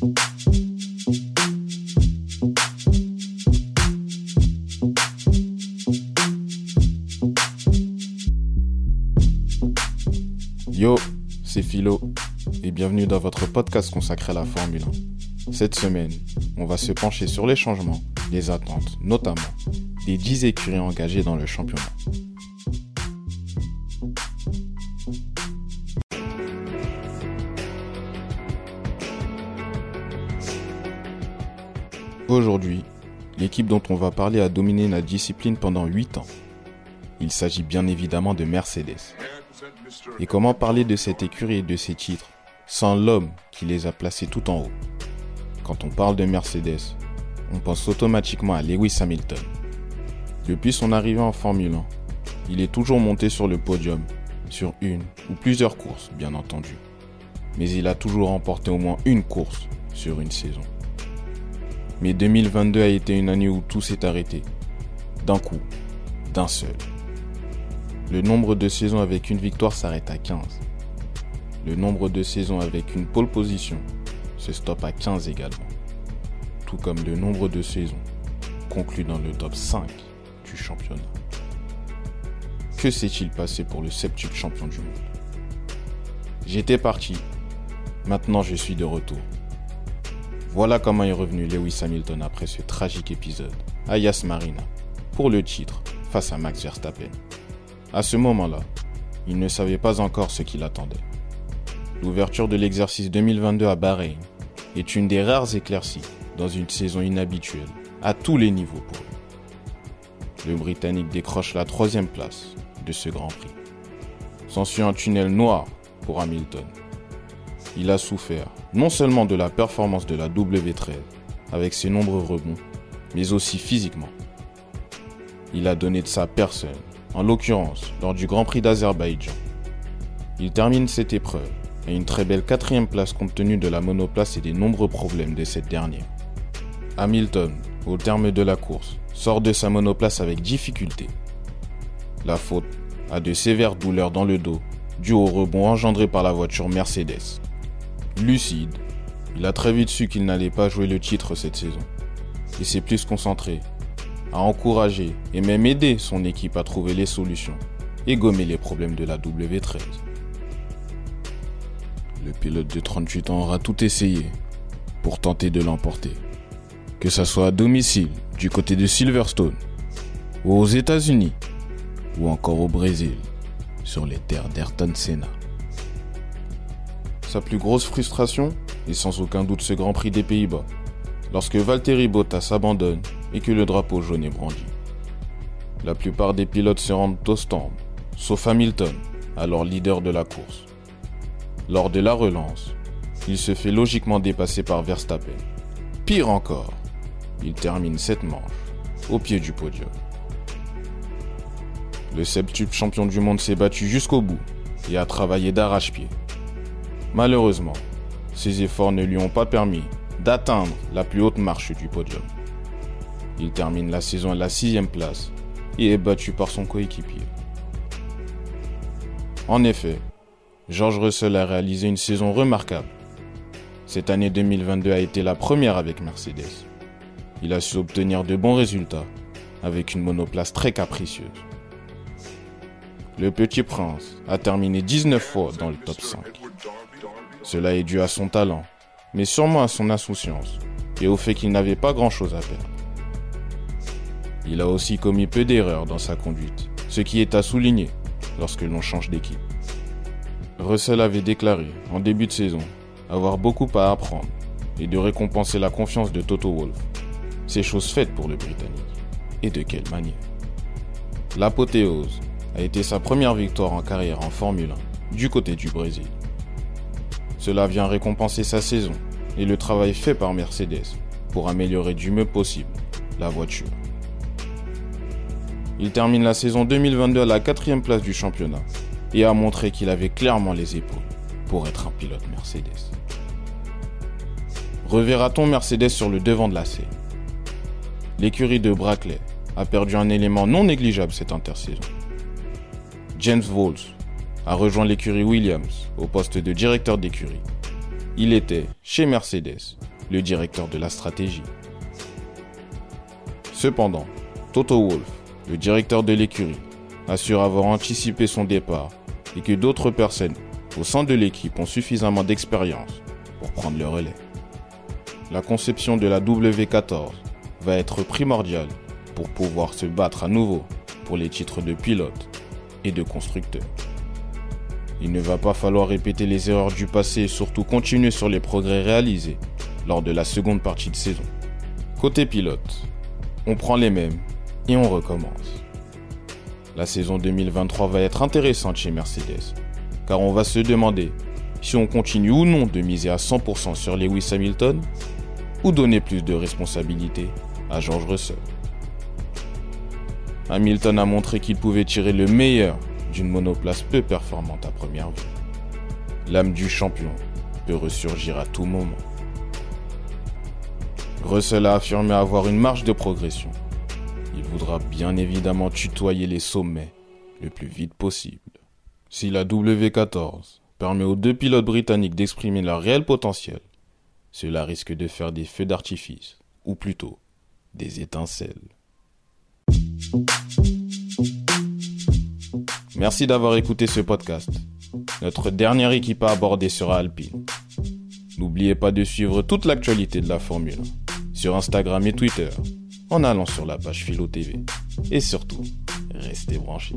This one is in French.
Yo, c'est Philo et bienvenue dans votre podcast consacré à la Formule 1. Cette semaine, on va se pencher sur les changements, les attentes, notamment des 10 écuries engagées dans le championnat. Aujourd'hui, l'équipe dont on va parler a dominé la discipline pendant 8 ans. Il s'agit bien évidemment de Mercedes. Et comment parler de cette écurie et de ses titres sans l'homme qui les a placés tout en haut? Quand on parle de Mercedes, on pense automatiquement à Lewis Hamilton. Depuis son arrivée en Formule 1, il est toujours monté sur le podium, sur une ou plusieurs courses bien entendu. Mais il a toujours remporté au moins une course sur une saison. Mais 2022 a été une année où tout s'est arrêté. D'un coup, d'un seul. Le nombre de saisons avec une victoire s'arrête à 15. Le nombre de saisons avec une pole position se stoppe à 15 également. Tout comme le nombre de saisons conclues dans le top 5 du championnat. Que s'est-il passé pour le septuple champion du monde? J'étais parti. Maintenant je suis de retour. Voilà comment est revenu Lewis Hamilton après ce tragique épisode à Yas Marina pour le titre face à Max Verstappen. À ce moment-là, il ne savait pas encore ce qu'il attendait. L'ouverture de l'exercice 2022 à Bahreïn est une des rares éclaircies dans une saison inhabituelle à tous les niveaux pour lui. Le Britannique décroche la troisième place de ce Grand Prix. S'ensuit un tunnel noir pour Hamilton il a souffert non seulement de la performance de la W13 avec ses nombreux rebonds, mais aussi physiquement. Il a donné de sa personne, en l'occurrence lors du Grand Prix d'Azerbaïdjan. Il termine cette épreuve à une très belle quatrième place compte tenu de la monoplace et des nombreux problèmes de cette dernière. Hamilton, au terme de la course, sort de sa monoplace avec difficulté. La faute a de sévères douleurs dans le dos dues au rebond engendré par la voiture Mercedes. Lucide, il a très vite su qu'il n'allait pas jouer le titre cette saison. Il s'est plus concentré à encourager et même aider son équipe à trouver les solutions et gommer les problèmes de la W13. Le pilote de 38 ans aura tout essayé pour tenter de l'emporter. Que ce soit à domicile, du côté de Silverstone, ou aux États-Unis, ou encore au Brésil, sur les terres d'Ayrton Senna. Sa plus grosse frustration est sans aucun doute ce Grand Prix des Pays-Bas, lorsque Valtteri Bottas abandonne et que le drapeau jaune est brandi. La plupart des pilotes se rendent au stand, sauf Hamilton, alors leader de la course. Lors de la relance, il se fait logiquement dépasser par Verstappen. Pire encore, il termine cette manche au pied du podium. Le septuple champion du monde s'est battu jusqu'au bout et a travaillé d'arrache-pied Malheureusement, ses efforts ne lui ont pas permis d'atteindre la plus haute marche du podium. Il termine la saison à la sixième place et est battu par son coéquipier. En effet, George Russell a réalisé une saison remarquable. Cette année 2022 a été la première avec Mercedes. Il a su obtenir de bons résultats avec une monoplace très capricieuse. Le petit prince a terminé 19 fois dans le top 5. Cela est dû à son talent, mais sûrement à son insouciance et au fait qu'il n'avait pas grand-chose à perdre. Il a aussi commis peu d'erreurs dans sa conduite, ce qui est à souligner lorsque l'on change d'équipe. Russell avait déclaré en début de saison avoir beaucoup à apprendre et de récompenser la confiance de Toto Wolff. C'est chose faite pour le Britannique. Et de quelle manière L'apothéose a été sa première victoire en carrière en Formule 1 du côté du Brésil. Cela vient récompenser sa saison et le travail fait par Mercedes pour améliorer du mieux possible la voiture. Il termine la saison 2022 à la quatrième place du championnat et a montré qu'il avait clairement les épaules pour être un pilote Mercedes. Reverra-t-on Mercedes sur le devant de la scène? L'écurie de Brackley a perdu un élément non négligeable cette intersaison. James Walls a rejoint l'écurie Williams au poste de directeur d'écurie. il était, chez Mercedes, le directeur de la stratégie. Cependant, Toto Wolff, le directeur de l'écurie, assure avoir anticipé son départ et que d'autres personnes au sein de l'équipe ont suffisamment d'expérience pour prendre le relais. La conception de la W14 va être primordiale pour pouvoir se battre à nouveau pour les titres de pilote et de constructeur. Il ne va pas falloir répéter les erreurs du passé et surtout continuer sur les progrès réalisés lors de la seconde partie de saison. Côté pilote, on prend les mêmes et on recommence. La saison 2023 va être intéressante chez Mercedes, car on va se demander si on continue ou non de miser à 100% sur Lewis Hamilton ou donner plus de responsabilité à George Russell. Hamilton a montré qu'il pouvait tirer le meilleur d'une monoplace peu performante à première vue. L'âme du champion peut ressurgir à tout moment. Russell a affirmé avoir une marge de progression. Il voudra bien évidemment tutoyer les sommets le plus vite possible. Si la W14 permet aux deux pilotes britanniques d'exprimer leur réel potentiel, cela risque de faire des feux d'artifice, ou plutôt des étincelles. Merci d'avoir écouté ce podcast. Notre dernière équipe à aborder sera Alpine. N'oubliez pas de suivre toute l'actualité de la Formule sur Instagram et Twitter en allant sur la page Philo TV. Et surtout, restez branchés.